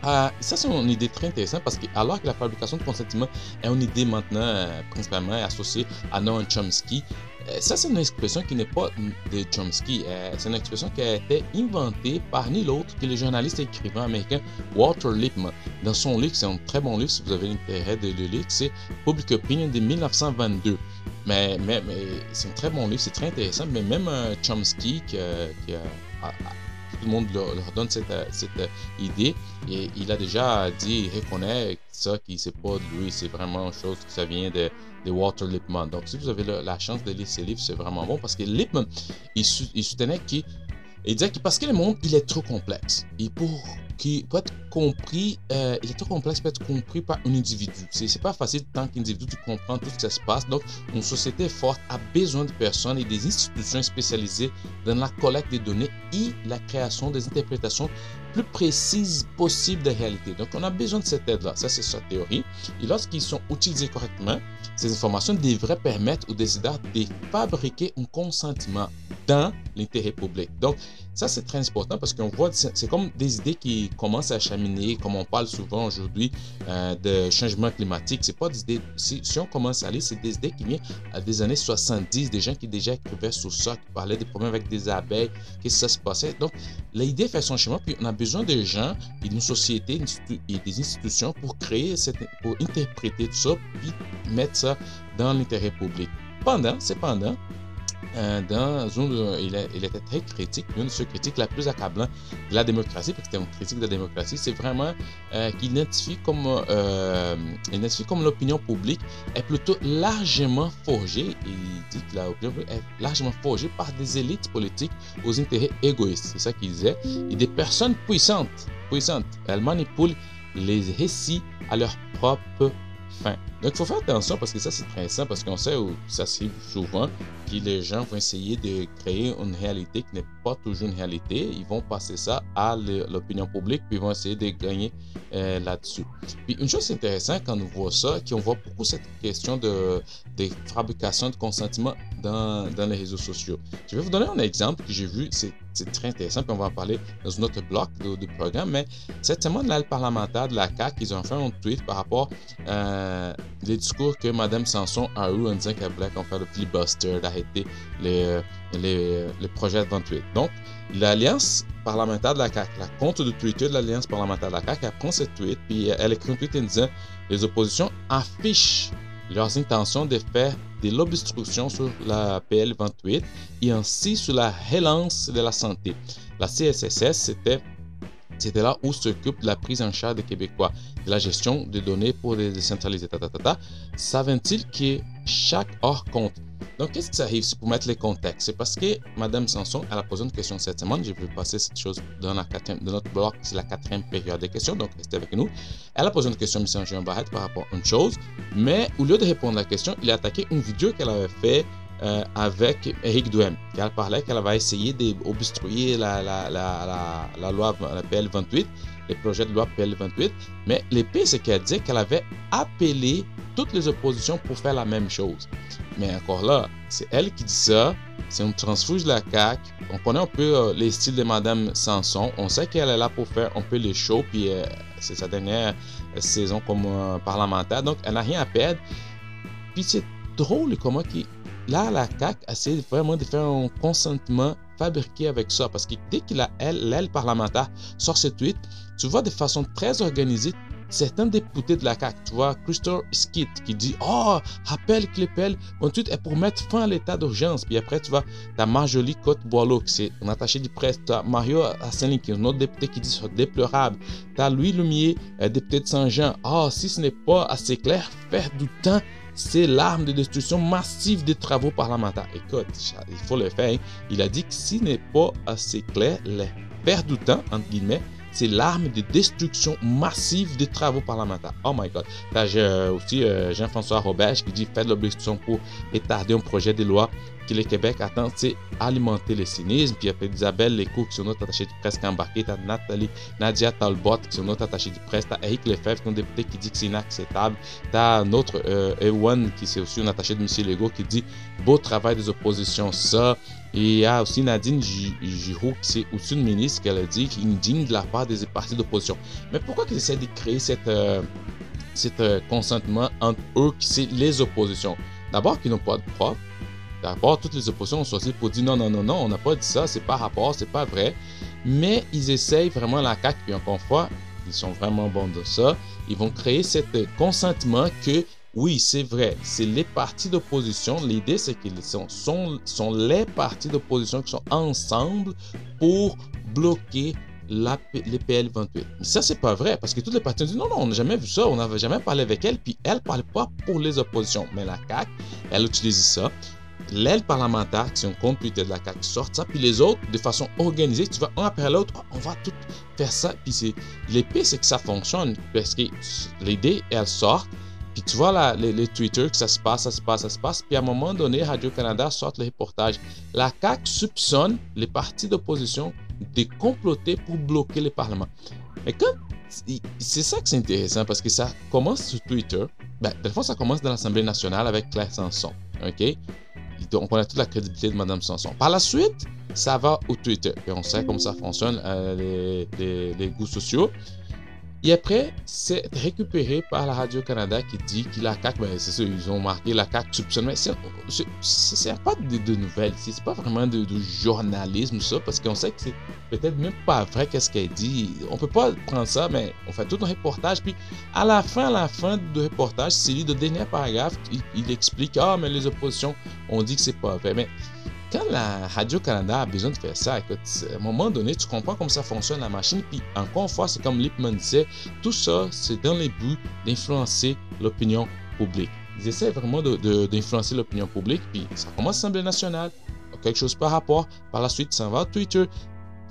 Euh, ça, c'est une idée très intéressante parce que, alors que la fabrication de consentement est une idée maintenant euh, principalement associée à Noam Chomsky, ça, c'est une expression qui n'est pas de Chomsky. c'est une expression qui a été inventée par ni l'autre que le journaliste et écrivain américain Walter Lippmann. Dans son livre, c'est un très bon livre si vous avez l'intérêt de le lire, c'est Public Opinion de 1922. Mais, mais, c'est un très bon livre, c'est très intéressant. Mais même Chomsky, qui, tout le monde leur, donne cette, cette, idée. Et il a déjà dit, il reconnaît ça, qui c'est pas de lui, c'est vraiment une chose que ça vient de, de Walter Lippmann. Donc, si vous avez la chance de lire ces livres, c'est vraiment bon parce que Lippmann, il, il soutenait qu'il il disait que parce que le monde, il est trop complexe. Et pour qui peut être compris, euh, il est trop complexe pour être compris par un individu. C'est pas facile tant qu'individu de comprendre tout ce qui se passe. Donc, une société forte a besoin de personnes et des institutions spécialisées dans la collecte des données et la création des interprétations plus précises possibles des réalités. Donc, on a besoin de cette aide-là. Ça, c'est sa théorie. Et lorsqu'ils sont utilisés correctement, ces informations devraient permettre aux décideurs de fabriquer un consentement dans l'intérêt public. Donc, ça, c'est très important parce qu'on voit, c'est comme des idées qui commencent à cheminer, comme on parle souvent aujourd'hui euh, de changement climatique. C'est pas des idées, si, on commence à lire, c'est des idées qui viennent à des années 70, des gens qui déjà écrivaient sur ça, qui parlaient des problèmes avec des abeilles, qu'est-ce que ça se passait. Donc, l'idée fait son chemin, puis on a besoin de gens et d'une société et des institutions pour créer, pour interpréter tout ça, puis mettre dans l'intérêt public. Pendant, cependant, euh, dans une, il, il, était très critique. Une de ses critiques la plus accablante de la démocratie, parce que c'était une critique de la démocratie, c'est vraiment euh, qu'il identifie comme, euh, identifie comme l'opinion publique est plutôt largement forgée. Il dit que l'opinion publique est largement forgée par des élites politiques aux intérêts égoïstes. C'est ça qu'il disait. Et des personnes puissantes, puissantes, elles manipulent les récits à leur propre fin. Donc, il faut faire attention parce que ça, c'est simple parce qu'on sait où ça arrive souvent que les gens vont essayer de créer une réalité qui n'est pas toujours une réalité. Ils vont passer ça à l'opinion publique puis ils vont essayer de gagner euh, là-dessus. Puis, une chose intéressante quand on voit ça, qu'on voit beaucoup cette question de, fabrication de consentement dans, les réseaux sociaux. Je vais vous donner un exemple que j'ai vu, c'est très intéressant, puis on va en parler dans un autre bloc du programme, mais cette semaine, là, le parlementaire de la CAQ, ils ont fait un tweet par rapport euh, les discours que Mme Sanson a eu en disant qu'elle voulait qu'on fasse le filibuster, d'arrêter les, les, les, projets de 28. Donc, l'Alliance parlementaire de la CAQ, la compte de Twitter de l'Alliance parlementaire de la CAQ, a pris ce tweet, puis elle écrit un tweet en disant les oppositions affichent leurs intentions de faire de l'obstruction sur la PL 28 et ainsi sur la relance de la santé. La CSSS, c'était c'était là où s'occupe la prise en charge des Québécois, de la gestion des données pour les décentraliser. Savent-ils que chaque heure compte donc, qu'est-ce qui ça arrive pour mettre les contextes? C'est parce que Mme Sanson, elle a posé une question cette semaine. Je vais passer cette chose dans, notre bloc, c'est la quatrième période des questions, donc restez avec nous. Elle a posé une question à M. Jean Barrette par rapport à une chose, mais au lieu de répondre à la question, il a attaqué une vidéo qu'elle avait fait euh, avec Eric Duhem, elle parlait qu'elle va essayer d'obstruer la, loi la PL 28, les projets de loi PL 28, mais l'épée, c'est qu'elle dit qu'elle avait appelé toutes les oppositions pour faire la même chose. Mais encore là, c'est elle qui dit ça, c'est une transfuge de la CAQ. On connaît un peu euh, les styles de Madame Sanson. On sait qu'elle est là pour faire un peu les shows, puis euh, c'est sa dernière saison comme parlementaire, donc elle n'a rien à perdre. Puis c'est drôle comment qui là, la CAQ essaie vraiment de faire un consentement fabriqué avec ça. Parce que dès qu'il a l'aile parlementaire sort ce tweet, tu vois de façon très organisée certains députés de la CAQ, tu vois, Christophe Skid qui dit Oh, rappelle que l'EPL, mon tweet est pour mettre fin à l'état d'urgence. Puis après, tu vois, tu as Marjolie Côte-Boileau, qui c'est un attaché de presse. Tu as Mario Asselin, qui est un autre député qui dit c'est déplorable. Tu as Louis Lumier, député de Saint-Jean. Oh, si ce n'est pas assez clair, faire du temps c'est l'arme de destruction massive des travaux parlementaires. Écoute, il faut le faire. Il a dit que s'il n'est pas assez clair, les perte du temps, entre guillemets, c'est l'arme de destruction massive des travaux parlementaires. Oh my God. J'ai aussi euh, Jean-François Robert qui dit faire l'obstruction pour étarder un projet de loi que le Québec attend, c'est alimenter le cynisme. Puis il y a Isabelle Lecourt qui sont notre attachée de presse qui est embarquée. Tu Nathalie, Nadia Talbot qui sont notre attachée de presse. Tu as Eric Lefebvre qui est un député qui dit que c'est inacceptable. Tu as notre euh, Ewan qui c'est aussi un attaché de M. Legault qui dit beau travail des oppositions, ça. Et il y a aussi Nadine Giroux, qui c'est aussi une ministre, qui a dit qu'il est indigne de la part des partis d'opposition. Mais pourquoi qu'ils essaient de créer cette, euh, cet euh, consentement entre eux, qui c'est les oppositions? D'abord, qu'ils n'ont pas de preuves. D'abord, toutes les oppositions ont choisi pour dire non, non, non, non, on n'a pas dit ça, c'est pas rapport, c'est pas vrai. Mais ils essayent vraiment la CAQ, puis encore une fois, ils sont vraiment bons de ça. Ils vont créer cet consentement que oui, c'est vrai, c'est les partis d'opposition. L'idée, c'est qu'ils sont, sont, sont, les partis d'opposition qui sont ensemble pour bloquer la, les PL 28. Mais ça, c'est pas vrai, parce que tous les partis disent non, non, on n'a jamais vu ça, on n'avait jamais parlé avec elle, puis elle parle pas pour les oppositions. Mais la CAQ, elle utilise ça l'aile parlementaire, qui sont compte de la CAQ, sortent ça, puis les autres, de façon organisée, tu vas un après l'autre, on va tout faire ça. Puis l'épée, c'est que ça fonctionne, parce que l'idée, elle sort, puis tu vois là, les, Twitter que ça se passe, ça se passe, ça se passe, puis à un moment donné, Radio-Canada sort le reportage. La CAQ soupçonne les partis d'opposition de comploter pour bloquer le Parlement. Mais quand c'est ça que c'est intéressant parce que ça commence sur Twitter. Ben, de fois, ça commence dans l'Assemblée nationale avec Claire Sanson. OK? on connaît toute la crédibilité de Mme Sanson. Par la suite, ça va au Twitter. Et on sait comment ça fonctionne, euh, les, goûts sociaux. Et après, c'est récupéré par la Radio-Canada qui dit que la CAQ, ben, c'est ils ont marqué la CAQ soupçonne. Mais c'est pas de, de nouvelles c'est pas vraiment de, journalisme, ça, parce qu'on sait que c'est peut-être même pas vrai qu'est-ce qu'elle dit. On peut pas prendre ça, mais on fait tout un reportage. Puis à la fin, à la fin du reportage, c'est le dernier paragraphe, il, il explique Ah, mais les oppositions ont dit que c'est pas vrai. Mais quand la Radio-Canada a besoin de faire ça, écoute, à un moment donné, tu comprends comment ça fonctionne la machine. Puis encore une fois, c'est comme Lipman disait, tout ça, c'est dans les buts d'influencer l'opinion publique. Ils essaient vraiment d'influencer l'opinion publique. Puis ça commence à l'Assemblée nationale, quelque chose par rapport. Par la suite, ça va à Twitter.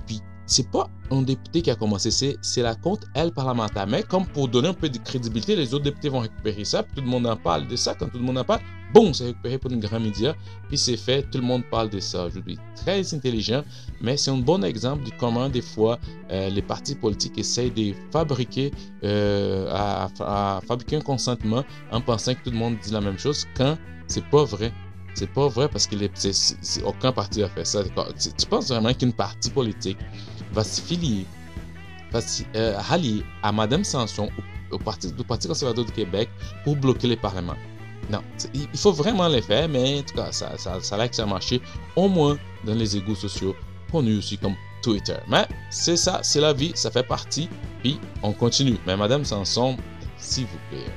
Puis c'est pas un député qui a commencé, c'est la compte, elle, parlementaire. Mais comme pour donner un peu de crédibilité, les autres députés vont récupérer ça, puis tout le monde en parle de ça. Quand tout le monde en parle, bon, c'est récupéré pour une grand média, puis c'est fait, tout le monde parle de ça aujourd'hui. Très intelligent, mais c'est un bon exemple de comment des fois euh, les partis politiques essayent de fabriquer, euh, fabriquer un consentement en pensant que tout le monde dit la même chose quand c'est pas vrai. C'est pas vrai parce que aucun parti a fait ça. Tu, penses vraiment qu'une partie politique va se filier, va se euh, rallier à Madame Sanson, au, parti, au Parti conservateur du Québec, pour bloquer les parlements? Non, il faut vraiment les faire, mais en tout cas, ça, ça, ça a que ça a marché, au moins dans les égouts sociaux, connus aussi comme Twitter. Mais c'est ça, c'est la vie, ça fait partie, puis on continue. Mais Madame Sanson, s'il vous plaît.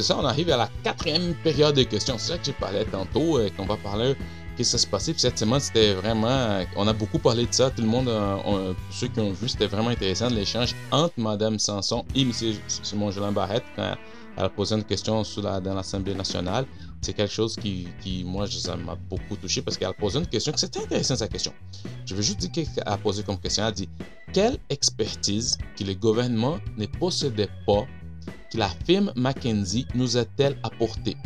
C'est ça, on arrive à la quatrième période de questions. C'est ça que j'ai parlé tantôt, euh, qu'on va parler qu'est-ce qui s'est passé. Puis cette semaine, c'était vraiment. On a beaucoup parlé de ça. Tout le monde, euh, ceux qui ont vu, c'était vraiment intéressant l'échange entre Mme Sanson et M. Simon Jolin Barrette quand elle a posé une question dans l'Assemblée nationale. C'est quelque chose qui, moi, ça m'a beaucoup touché parce qu'elle a posé une question que c'était intéressant sa question. Je veux juste dire qu'elle a posé comme question. Elle a dit Quelle expertise que le gouvernement ne possédait pas que la firme McKenzie nous a-t-elle apporté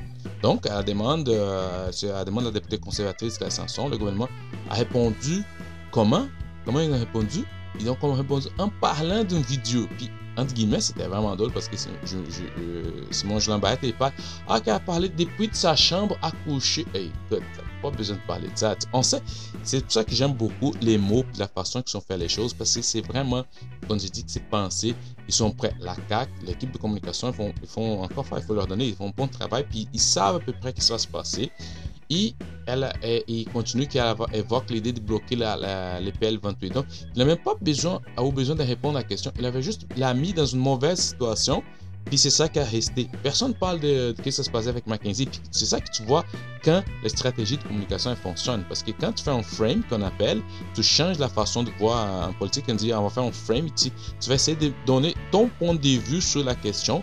Donc, à la demande, euh, demande de la députée conservatrice Claire Sanson, le gouvernement a répondu comment? Comment ils ont répondu? Ils ont répondu en parlant d'une vidéo. Puis, entre guillemets, c'était vraiment drôle parce que je, je, euh, Simon pas Ah, qui a parlé depuis de sa chambre à coucher. Hey, écoute, pas besoin de parler de ça. On sait, c'est pour ça que j'aime beaucoup les mots et la façon qu'ils sont fait les choses parce que c'est vraiment, comme j'ai dit, c'est pensé. Ils sont prêts. La CAC, l'équipe de communication, ils font, ils font encore, il faut leur donner, ils font un bon travail puis ils savent à peu près ce qui va se passer. Et elle, il continue qu'elle évoque l'idée de bloquer la, les PL28. Donc, il n'a même pas besoin, eu besoin de répondre à la question. Il avait juste l'a mis dans une mauvaise situation. Puis c'est ça qui a resté. Personne ne parle de, ce qui se passait avec McKinsey. Puis c'est ça que tu vois quand les stratégies de communication fonctionnent. Parce que quand tu fais un frame qu'on appelle, tu changes la façon de voir en politique. On dit on va faire un frame. Tu, tu vas essayer de donner ton point de vue sur la question.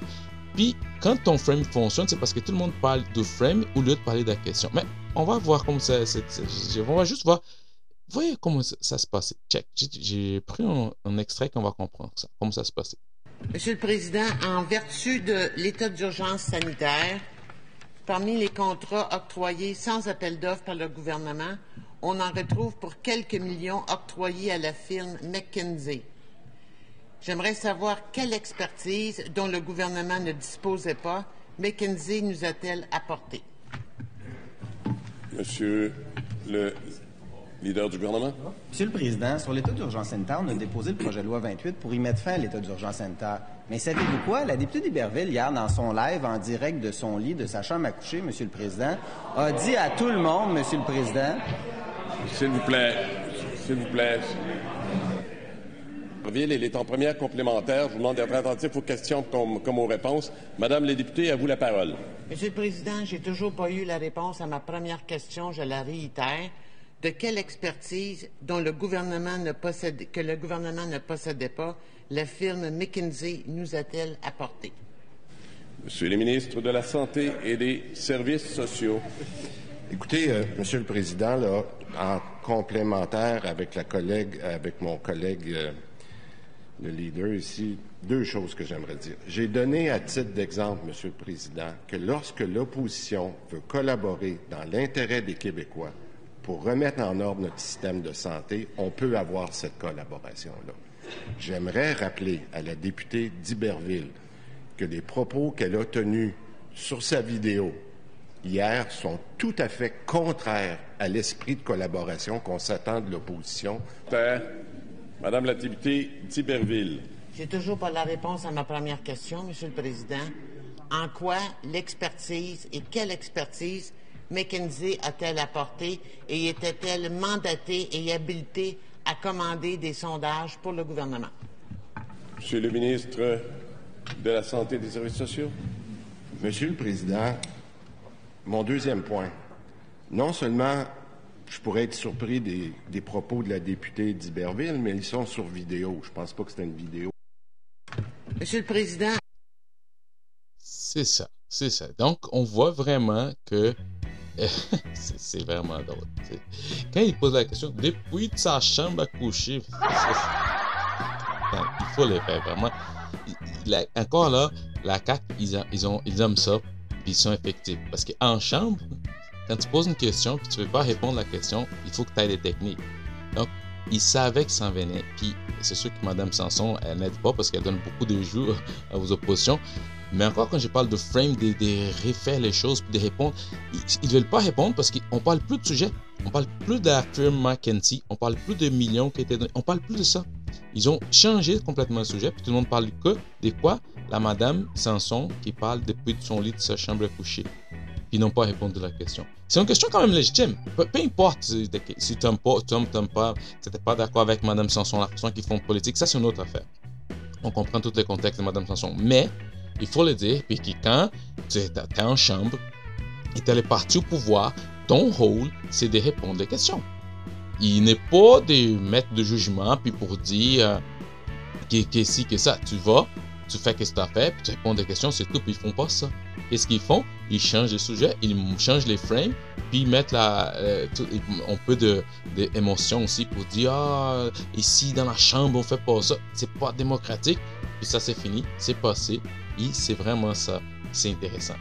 Puis quand ton frame fonctionne, c'est parce que tout le monde parle de frame au lieu de parler de la question. Mais on va voir comment ça. on va juste voir. Voyez comment ça, se passe. Check. J'ai pris un, extrait qu'on va comprendre ça. Comment ça se passe. Monsieur le Président, en vertu de l'état d'urgence sanitaire, parmi les contrats octroyés sans appel d'offres par le gouvernement, on en retrouve pour quelques millions octroyés à la firme McKinsey. J'aimerais savoir quelle expertise dont le gouvernement ne disposait pas McKinsey nous a-t-elle apporté? Monsieur le leader du gouvernement? Monsieur le Président, sur l'état d'urgence sanitaire, on a déposé le projet de loi 28 pour y mettre fin à l'état d'urgence sanitaire. Mais savez-vous quoi? La députée d'Iberville, hier, dans son live en direct de son lit, de sa chambre à coucher, Monsieur le Président, a dit à tout le monde, Monsieur le Président... S'il vous plaît, s'il vous plaît, il est en première complémentaire. Je vous demande d'être attentif aux questions comme, aux réponses. Madame la députée, à vous la parole. Monsieur le Président, j'ai toujours pas eu la réponse à ma première question. Je la réitère. De quelle expertise dont le gouvernement ne possède, que le gouvernement ne possédait pas la firme McKinsey nous a-t-elle apporté? Monsieur le ministre de la Santé et des Services sociaux. Écoutez, euh, Monsieur le Président, là, en complémentaire avec la collègue, avec mon collègue euh, le leader ici, deux choses que j'aimerais dire. J'ai donné à titre d'exemple, Monsieur le Président, que lorsque l'opposition veut collaborer dans l'intérêt des Québécois pour remettre en ordre notre système de santé, on peut avoir cette collaboration-là. J'aimerais rappeler à la députée d'Iberville que les propos qu'elle a tenus sur sa vidéo hier sont tout à fait contraires à l'esprit de collaboration qu'on s'attend de l'opposition. Madame la députée d'Iberville. J'ai toujours pas la réponse à ma première question, Monsieur le Président. En quoi l'expertise et quelle expertise McKinsey a-t-elle apporté et était-elle mandatée et habilitée à commander des sondages pour le gouvernement? Monsieur le ministre de la Santé et des Services sociaux. Monsieur le Président, mon deuxième point. Non seulement je pourrais être surpris des, propos de la députée d'Iberville, mais ils sont sur vidéo. Je ne pense pas que c'était une vidéo. Monsieur le Président. C'est ça, c'est ça. Donc, on voit vraiment que <laughs> c'est vraiment drôle. Quand il pose la question, depuis sa chambre à coucher, <laughs> il faut le faire vraiment. encore là, la CAQ, ils, ils, aiment ça, puis ils sont effectifs. Parce qu'en chambre, quand tu poses une question puis tu ne veux pas répondre à la question, il faut que tu aies des techniques. Donc, il savait que ça en venait. Puis, c'est sûr que Mme Sanson, elle n'aide pas parce qu'elle donne beaucoup de jours <laughs> à vos oppositions. Mais encore, quand je parle de frame, de, de refaire les choses, puis de répondre, ils ne veulent pas répondre parce qu'on parle plus de sujet. On parle plus de firme McKenzie. On parle plus de millions qui étaient donnés. On parle plus de ça. Ils ont changé complètement le sujet. Puis tout le monde parle que de quoi? La Madame Sanson qui parle depuis son lit de sa chambre à coucher ils n'ont pas répondu à la question. C'est une question quand même légitime. Peu, importe si tu n'aimes pas, tu tu n'es pas d'accord avec Mme Sanson, la façon qu'ils font politique, ça c'est une autre affaire. On comprend tous les contextes de Mme Sanson. Mais, il faut le dire, puis quand tu es, en chambre et tu es parti au pouvoir, ton rôle, c'est de répondre aux questions. Il n'est pas de mettre de jugement, puis pour dire euh, que, que si, que ça. Tu vas, tu fais ce que tu as fait, puis tu réponds des questions, c'est tout, puis ils font pas ça. Qu'est-ce qu'ils font Ils changent de sujet, ils changent les frames, puis ils mettent la, euh, un peu d'émotion aussi pour dire Ah, ici dans la chambre, on fait pas ça. C'est pas démocratique. Puis ça, c'est fini, c'est passé. Et c'est vraiment ça. C'est intéressant.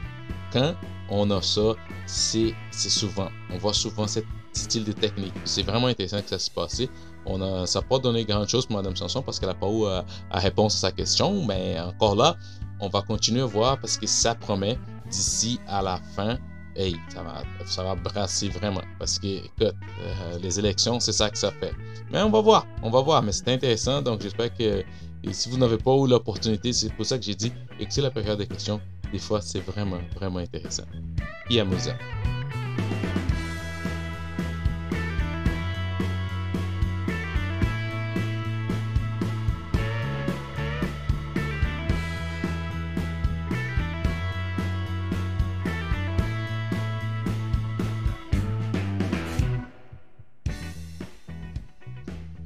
Quand on a ça, c'est souvent, on voit souvent cette style de technique. C'est vraiment intéressant que ça se passe. On a, ça n'a pas donné grand chose pour Mme Sanson parce qu'elle n'a pas eu à, euh, réponse à sa question, mais encore là, on va continuer à voir parce que ça promet d'ici à la fin. Hey, ça va, ça va brasser vraiment. Parce que, écoute, euh, les élections, c'est ça que ça fait. Mais on va voir, on va voir. Mais c'est intéressant, donc j'espère que si vous n'avez pas eu l'opportunité, c'est pour ça que j'ai dit, écoutez la période des questions. Des fois, c'est vraiment, vraiment intéressant. Et amusant.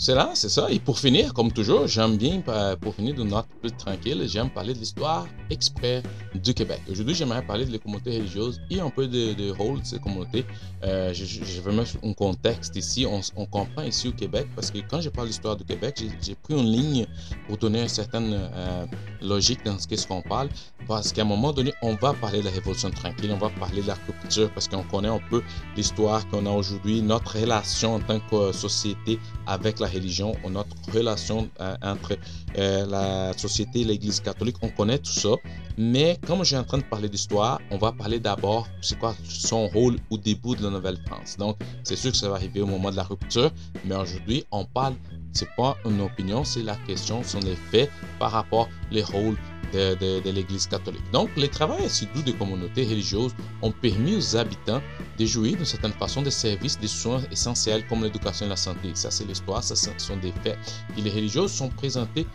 C'est là, c'est ça. Et pour finir, comme toujours, j'aime bien, pour finir de note plus tranquille, j'aime parler de l'histoire exprès du Québec. Aujourd'hui, j'aimerais parler de les communautés religieuses et un peu de, de rôle de ces communautés. Euh, je, vais mettre un contexte ici. On, comprend ici au Québec parce que quand je parle d'histoire du Québec, j'ai pris une ligne pour donner une certaine euh, logique dans ce qu'on parle. Parce qu'à un moment donné, on va parler de la Révolution tranquille, on va parler de la culture parce qu'on connaît un peu l'histoire qu'on a aujourd'hui, notre relation en tant que société avec la religion, notre relation euh, entre euh, la société et l'Église catholique. On connaît tout ça. Mais comme je suis en train de parler d'histoire, on va parler d'abord c'est quoi son rôle au début de la Nouvelle-France. Donc, c'est sûr que ça va arriver au moment de la rupture, mais aujourd'hui, on parle, c'est pas une opinion, c'est la question, ce sont les faits par rapport les rôles de, l'Église catholique. Donc, les travaux assidus des communautés religieuses ont permis aux habitants de jouir d'une certaine façon des services, des soins essentiels comme l'éducation et la santé. Ça, c'est l'histoire, ça, ce sont des faits. Et les religieuses sont présentées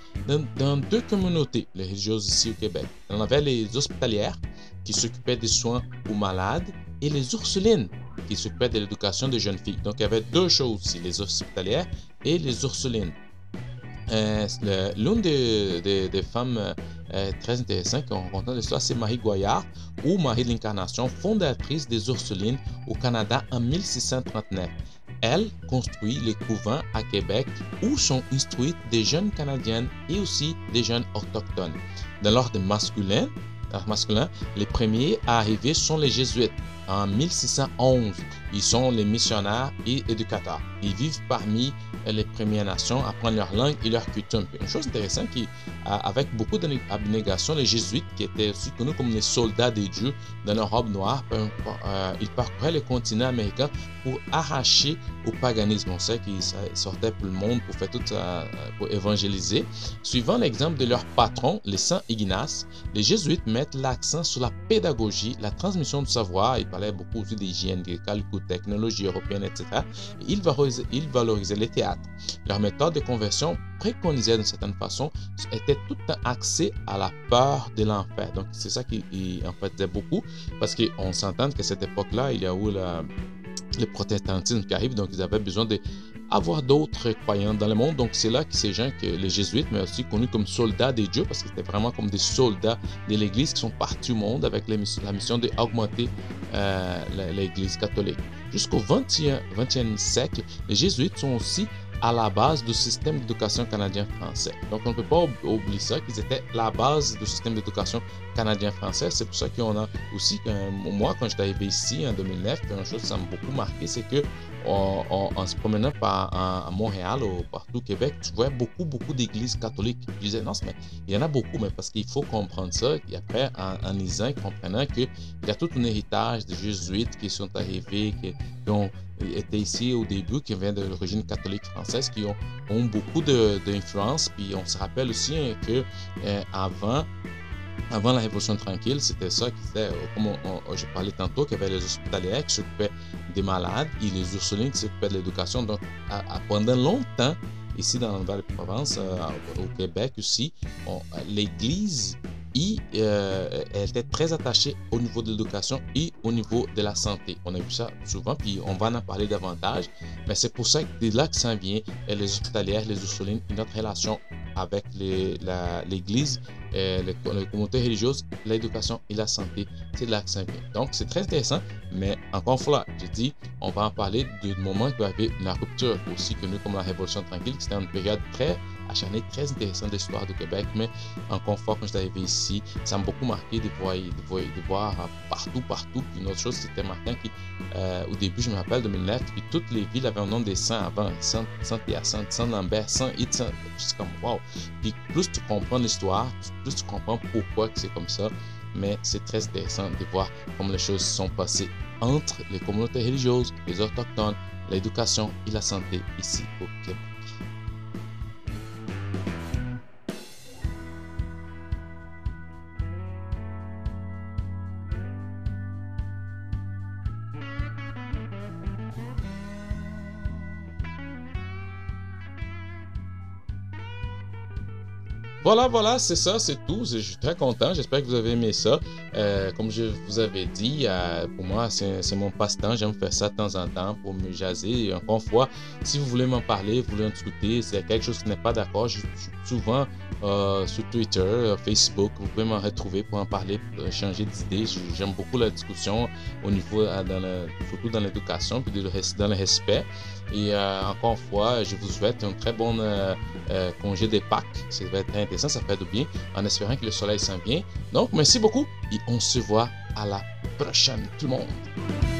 dans, deux communautés, les religieuses ici au Québec. On avait les hospitalières qui s'occupaient des soins aux malades et les ursulines qui s'occupaient de l'éducation des jeunes filles. Donc, il y avait deux choses ici, les hospitalières et les ursulines. Euh, l'une des, femmes euh, très intéressantes qu'on rencontre dans l'histoire, c'est Marie Goyard, ou Marie de l'Incarnation, fondatrice des Ursulines au Canada en 1639. Elle construit les couvents à Québec où sont instruites des jeunes Canadiennes et aussi des jeunes autochtones. Dans l'ordre masculin, masculin, les premiers à arriver sont les jésuites en 1611. Ils sont les missionnaires et éducateurs. Ils vivent parmi les Premières Nations, apprennent leur langue et leur culture. Une chose intéressante, qui, avec beaucoup d'abnégation, les Jésuites, qui étaient aussi connus comme les soldats des dieux dans leur robe noire, euh, ils parcouraient le continent américain pour arracher au paganisme. On sait qu'ils sortaient pour le monde pour faire tout ça, pour évangéliser. Suivant l'exemple de leur patron, les saints Ignace, les Jésuites mettent l'accent sur la pédagogie, la transmission du savoir. Ils parlaient beaucoup aussi d'hygiène, des calculs, technologie européenne, etc. Et ils valorisaient, ils valorisaient les théâtres leur méthode de conversion préconisait d'une certaine façon était tout axée à la peur de l'enfer. Donc c'est ça qui en fait beaucoup parce qu'on s'entend qu'à cette époque-là, il y a eu le protestantisme qui arrive, donc ils avaient besoin d'avoir d'autres croyants dans le monde. Donc c'est là que ces gens, que les jésuites, mais aussi connus comme soldats des dieux, parce que c'était vraiment comme des soldats de l'Église qui sont partis au monde avec la mission d'augmenter euh, l'Église catholique. Jusqu'au 20e, 20e siècle, les jésuites sont aussi à la base du système d'éducation canadien-français. Donc, on ne peut pas oublier ça, qu'ils étaient la base du système d'éducation canadien-français. C'est pour ça qu'on a aussi, moi, quand j'étais arrivé ici en 2009, une chose qui m'a beaucoup marqué, c'est que en, se promenant par, à Montréal ou partout au Québec, tu vois beaucoup, beaucoup d'églises catholiques. Je disais, non, mais il y en a beaucoup, mais parce qu'il faut comprendre ça. Et après, en, lisant, comprenant qu'il y a tout un héritage des jésuites qui sont arrivés, qui, ont été ici au début, qui viennent de l'origine catholique française, qui ont, ont beaucoup d'influence. Puis on se rappelle aussi hein, que euh, avant, avant la Révolution tranquille, c'était ça qui était, euh, comme je parlais tantôt, qu'il y avait les hospitaliers qui s'occupaient des malades et les Ursulines qui s'occupaient de l'éducation. Donc, pendant longtemps, ici dans la Nouvelle-Provence, euh, au Québec aussi, l'Église euh, elle était très attachée au niveau de l'éducation et au niveau de la santé. On a vu ça souvent, puis on va en parler davantage. Mais c'est pour ça que de là que ça vient, les hospitalières, les Ursulines, notre relation avec l'Église, les, les, communautés religieuses, l'éducation et la santé. C'est là que ça vient. Donc, c'est très intéressant, mais encore une fois, je dis, on va en parler du moment qu'il y avait la rupture, aussi connue comme la Révolution tranquille, qui c'était une période très acharnée, très intéressante de Québec, mais encore une fois, quand je suis arrivé ici, ça m'a beaucoup marqué de voir, de de voir partout, partout. Puis une autre chose, c'était marquant, qui, euh, au début, je me rappelle, 2009, puis toutes les villes avaient un nom des saints avant, Saint, Saint Hyacinthe, Saint Lambert, Saint Saint... C'est comme, wow! Puis plus tu comprends l'histoire, plus tu comprends pourquoi c'est comme ça. Mais c'est très intéressant de voir comment les choses sont passées entre les communautés religieuses, les autochtones, l'éducation et la santé ici au Québec. Voilà, voilà, c'est ça, c'est tout. Je suis très content. J'espère que vous avez aimé ça. Euh, comme je vous avais dit, euh, pour moi, c'est mon passe-temps. J'aime faire ça de temps en temps pour me jaser. encore une fois, si vous voulez m'en parler, vous voulez en discuter, c'est quelque chose qui n'est pas d'accord, je suis souvent euh, sur Twitter, Facebook. Vous pouvez m'en retrouver pour en parler, pour changer d'idées. J'aime beaucoup la discussion au niveau, dans surtout dans l'éducation, puis dans le respect. Et encore une fois, je vous souhaite un très bon congé des Pâques. Ça va être intéressant, ça fait du bien, en espérant que le soleil s'en vient. Donc, merci beaucoup et on se voit à la prochaine, tout le monde.